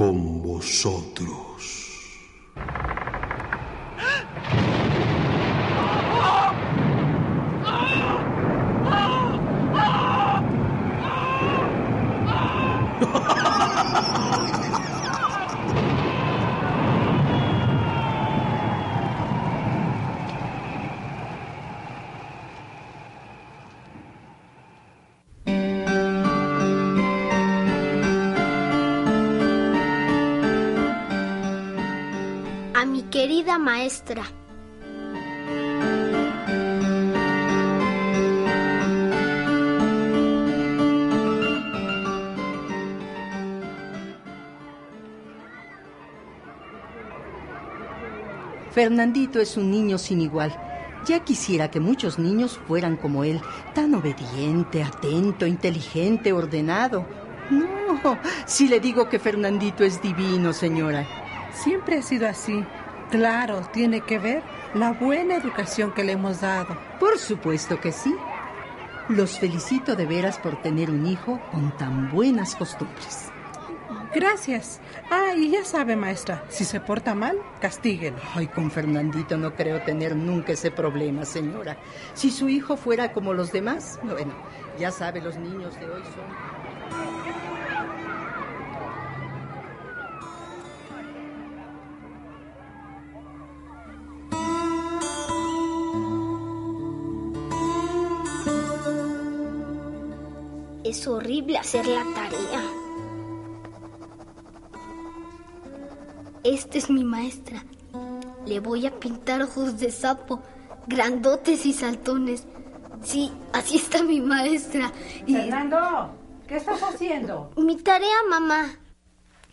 con vosotros. Maestra. Fernandito es un niño sin igual. Ya quisiera que muchos niños fueran como él, tan obediente, atento, inteligente, ordenado. No, si le digo que Fernandito es divino, señora. Siempre ha sido así. Claro, tiene que ver la buena educación que le hemos dado. Por supuesto que sí. Los felicito de veras por tener un hijo con tan buenas costumbres. Gracias. Ah, y ya sabe, maestra, si se porta mal, castíguelo. Ay, con Fernandito no creo tener nunca ese problema, señora. Si su hijo fuera como los demás, bueno, ya sabe, los niños de hoy son... Es horrible hacer la tarea. Esta es mi maestra. Le voy a pintar ojos de sapo, grandotes y saltones. Sí, así está mi maestra. Y Fernando, ¿qué estás haciendo? mi tarea, mamá.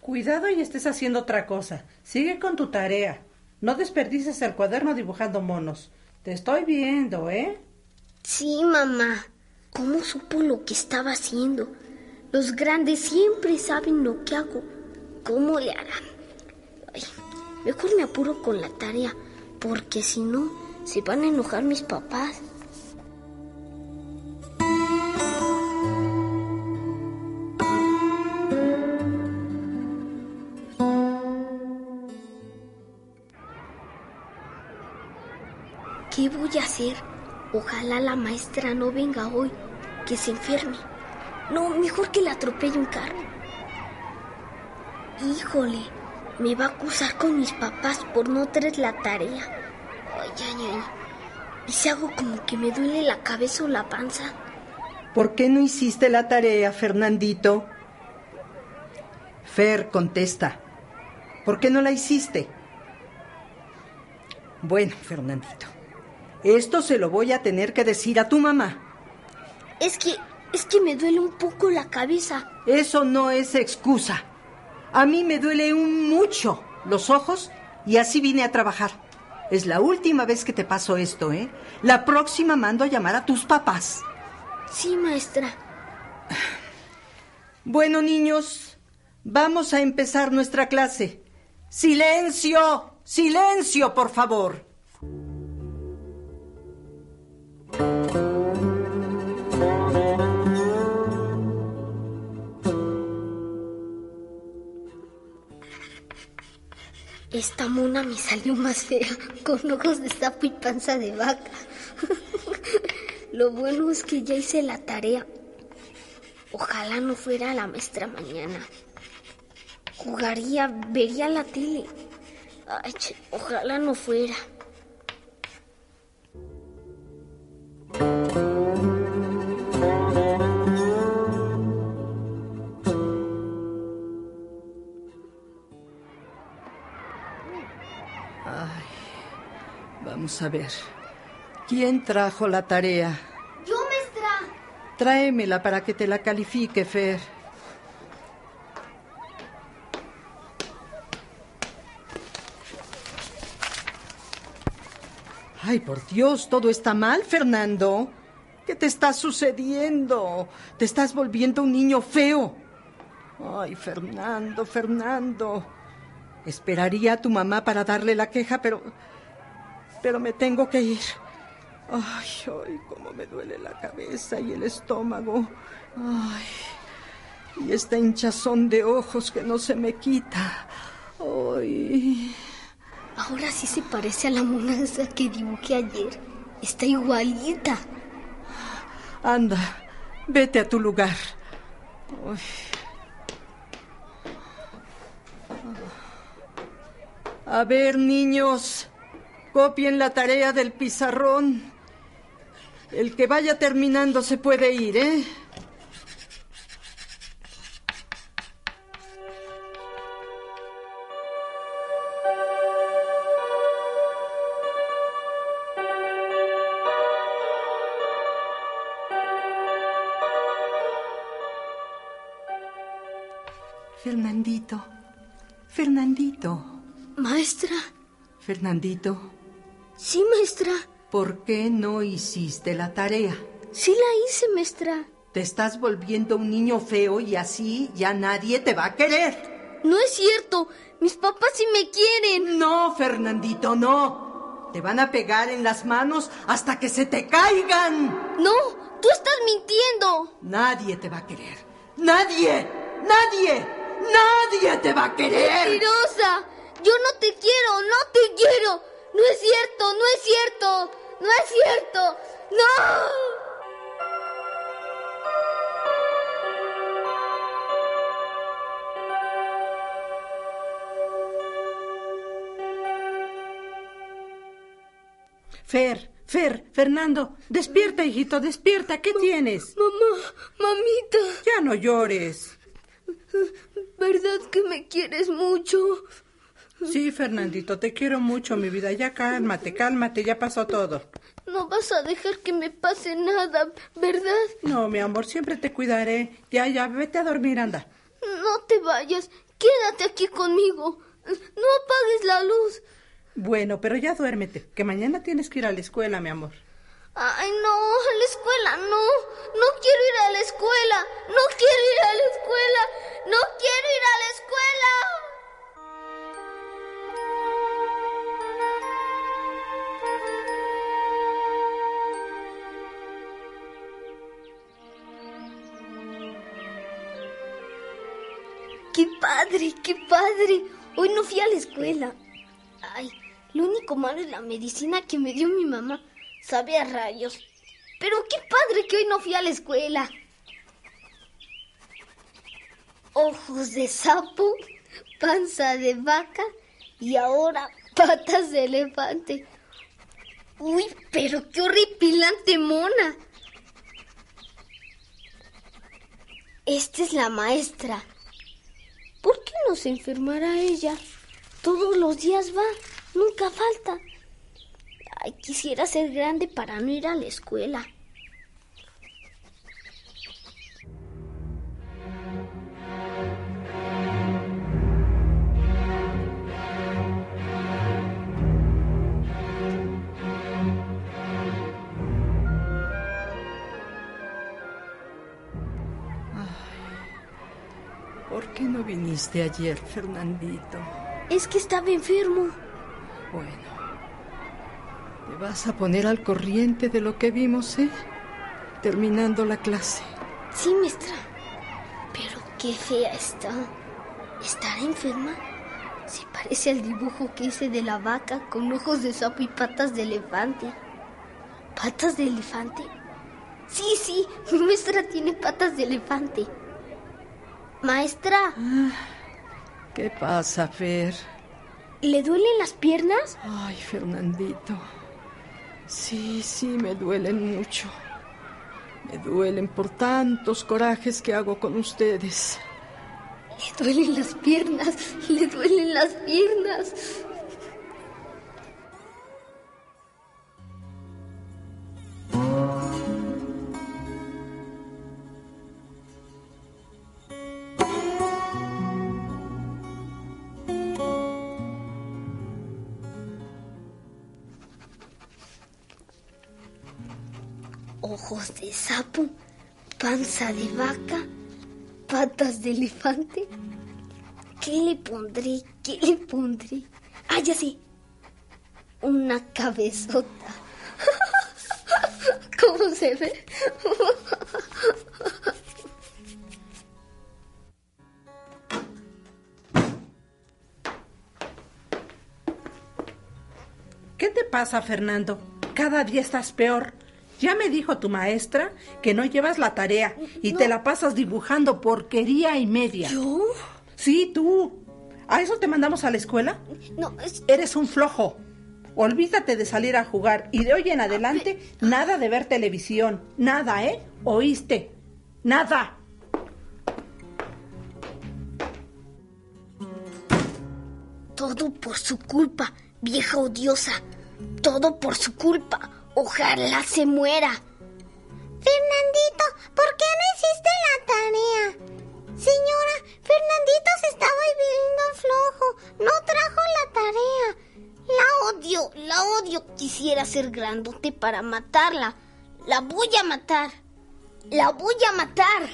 Cuidado y estés haciendo otra cosa. Sigue con tu tarea. No desperdices el cuaderno dibujando monos. Te estoy viendo, ¿eh? Sí, mamá. ¿Cómo supo lo que estaba haciendo? Los grandes siempre saben lo que hago. ¿Cómo le harán? Ay, mejor me apuro con la tarea, porque si no, se van a enojar mis papás. ¿Qué voy a hacer? Ojalá la maestra no venga hoy, que se enferme. No, mejor que la atropelle un carro. Híjole, me va a acusar con mis papás por no traer la tarea. Ay, ay, ay. ¿Y si hago como que me duele la cabeza o la panza? ¿Por qué no hiciste la tarea, Fernandito? Fer, contesta. ¿Por qué no la hiciste? Bueno, Fernandito, esto se lo voy a tener que decir a tu mamá. Es que, es que me duele un poco la cabeza. Eso no es excusa. A mí me duele un mucho los ojos y así vine a trabajar. Es la última vez que te paso esto, ¿eh? La próxima mando a llamar a tus papás. Sí, maestra. Bueno, niños, vamos a empezar nuestra clase. Silencio, silencio, por favor. Esta mona me salió más fea, con ojos de sapo y panza de vaca. Lo bueno es que ya hice la tarea. Ojalá no fuera la maestra mañana. Jugaría, vería la tele. Ay, ojalá no fuera. Ver. ¿Quién trajo la tarea? Yo, maestra. Tráemela para que te la califique, Fer. Ay, por Dios, todo está mal, Fernando. ¿Qué te está sucediendo? Te estás volviendo un niño feo. Ay, Fernando, Fernando. Esperaría a tu mamá para darle la queja, pero... Pero me tengo que ir. Ay, ay, cómo me duele la cabeza y el estómago. Ay, y esta hinchazón de ojos que no se me quita. Ay. Ahora sí se parece a la monanza que dibujé ayer. Está igualita. Anda, vete a tu lugar. Ay. A ver, niños, copien la tarea del pizarrón. El que vaya terminando se puede ir, ¿eh? Fernandito, Fernandito. Maestra. Fernandito, maestra. ¿por qué no hiciste la tarea? Sí la hice, maestra. Te estás volviendo un niño feo y así ya nadie te va a querer. No es cierto. Mis papás sí me quieren. No, Fernandito, no. Te van a pegar en las manos hasta que se te caigan. No, tú estás mintiendo. Nadie te va a querer. Nadie, nadie, nadie te va a querer. Mentirosa. Yo no te quiero, no te quiero. No es cierto, no es cierto. No es cierto. No. Fer, Fer, Fernando, despierta, hijito, despierta. ¿Qué tienes? Mamá, mamita, Ya no llores. ¿verdad que me quieres mucho? Sí, Fernandito, te quiero mucho, mi vida. Ya cálmate, cálmate, ya pasó todo. No vas a dejar que me pase nada, ¿verdad? No, mi amor, siempre te cuidaré. Ya, ya, vete a dormir, anda. No te vayas. Quédate aquí conmigo. No apagues la luz. Bueno, pero ya duérmete, que mañana tienes que ir a la escuela, mi amor. Ay, no, a la escuela no. No quiero ir a la escuela. No quiero ir a la escuela. No quiero ir a la escuela. ¡Qué padre, qué padre! Hoy no fui a la escuela. Ay, lo único malo es la medicina que me dio mi mamá. Sabe a rayos. Pero qué padre que hoy no fui a la escuela. Ojos de sapo, panza de vaca y ahora patas de elefante. Uy, pero qué horripilante mona. Esta es la maestra. ¿Por qué no se enfermará ella? Todos los días va, nunca falta. Quisiera ser grande para no ir a la escuela. ¿Por qué no viniste ayer, Fernandito? Es que estaba enfermo. Bueno, te vas a poner al corriente de lo que vimos, ¿eh? Terminando la clase. Sí, maestra. Pero qué fea está. ¿Estará enferma? Se parece al dibujo que hice de la vaca con ojos de sapo y patas de elefante. ¿Patas de elefante? Sí, sí, mi maestra tiene patas de elefante. Maestra, ¿Qué pasa, Fer? ¿le duelen las piernas? Ay, Fernandito. Sí, sí, me duelen mucho. Me duelen por tantos corajes que hago con ustedes. Le duelen las piernas, le duelen las piernas. Ojos de sapo, panza de vaca, patas de elefante. ¿Qué le pondré? ¿Qué le pondré? Ah, ya sé. Una cabezota. cómo se ve. ¿Qué te pasa, Fernando? Cada día estás peor. Ya me dijo tu maestra que no llevas la tarea y te la pasas dibujando porquería y media. ¿Yo? Sí, tú. ¿A eso te mandamos a la escuela? No, es... Eres un flojo. Olvídate de salir a jugar y de hoy en adelante nada de ver televisión. Nada, ¿eh? ¿Oíste? Nada. Todo por su culpa, vieja odiosa. Todo por su culpa. Ojalá se muera. Fernandito, ¿por qué no hiciste la tarea? Señora, Fernandito se estaba volviendo flojo. No trajo la tarea. La odio, la odio. Quisiera ser grandote para matarla. La voy a matar. La voy a matar.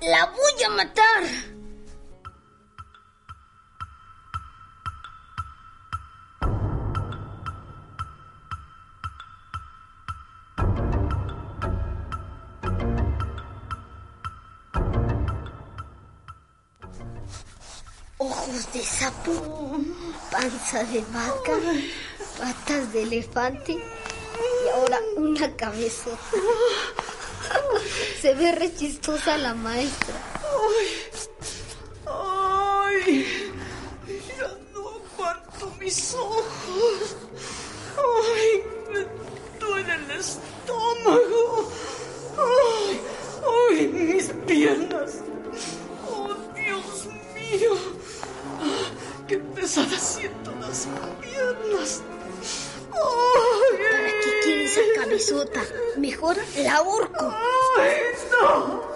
La voy a matar. Ojos de sapo, panza de vaca, patas de elefante y ahora una cabezota. Se ve re chistosa la maestra. ¡Ay! Ya no aguanto mis ojos. Mejor la ahorco. ¡Ay! ¡No! ¡No,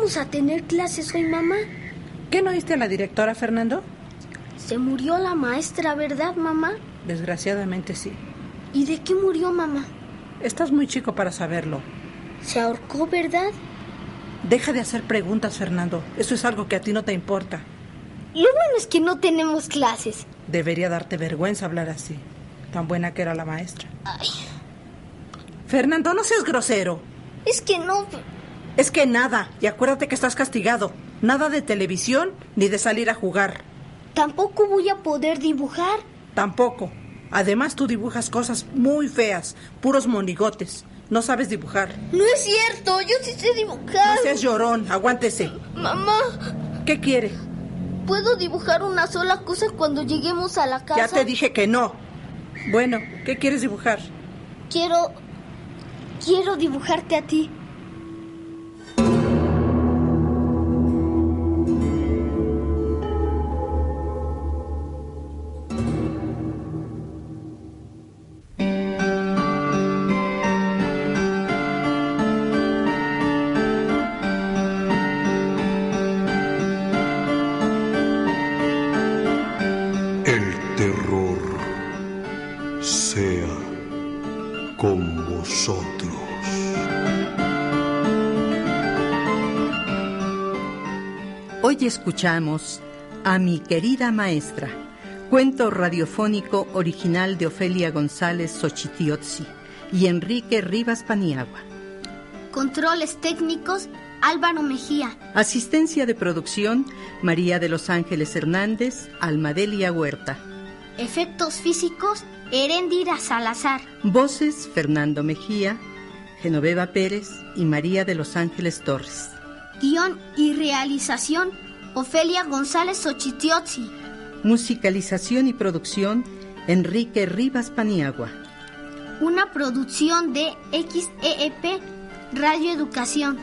vamos a tener clases hoy, mamá? ¿Qué no oíste a la directora, Fernando? Se murió la maestra, ¿verdad, mamá? Desgraciadamente sí. ¿Y de qué murió, mamá? Estás muy chico para saberlo. Se ahorcó, ¿verdad? Deja de hacer preguntas, Fernando. Eso es algo que a ti no te importa. Lo bueno es que no tenemos clases. Debería darte vergüenza hablar así. Tan buena que era la maestra. Ay, Fernando, no seas grosero. es que no... Es que nada, y acuérdate que estás castigado. Nada de televisión ni de salir a jugar. Tampoco voy a poder dibujar. Tampoco. Además, tú dibujas cosas muy feas, puros monigotes. No sabes dibujar. No es cierto, yo sí sé dibujar. No seas llorón, aguántese. Mamá, ¿Qué quiere? ¿puedo dibujar una sola cosa cuando lleguemos a la casa? Ya te dije que no. Bueno, ¿qué quieres dibujar? Quiero... Quiero dibujarte a ti. Escuchamos a mi querida maestra, cuento radiofónico original de Ofelia González Xochitiotzi y Enrique Rivas Paniagua. Controles técnicos, Álvaro Mejía. Asistencia de producción, María de los Ángeles Hernández, Almadelia Huerta. Efectos físicos, Heréndira Salazar. Voces, Fernando Mejía, Genoveva Pérez y María de los Ángeles Torres. Guión y realización, Ofelia González Xochitiotzi. Musicalización y producción, Enrique Rivas Paniagua. Una producción de XEP Radio Educación.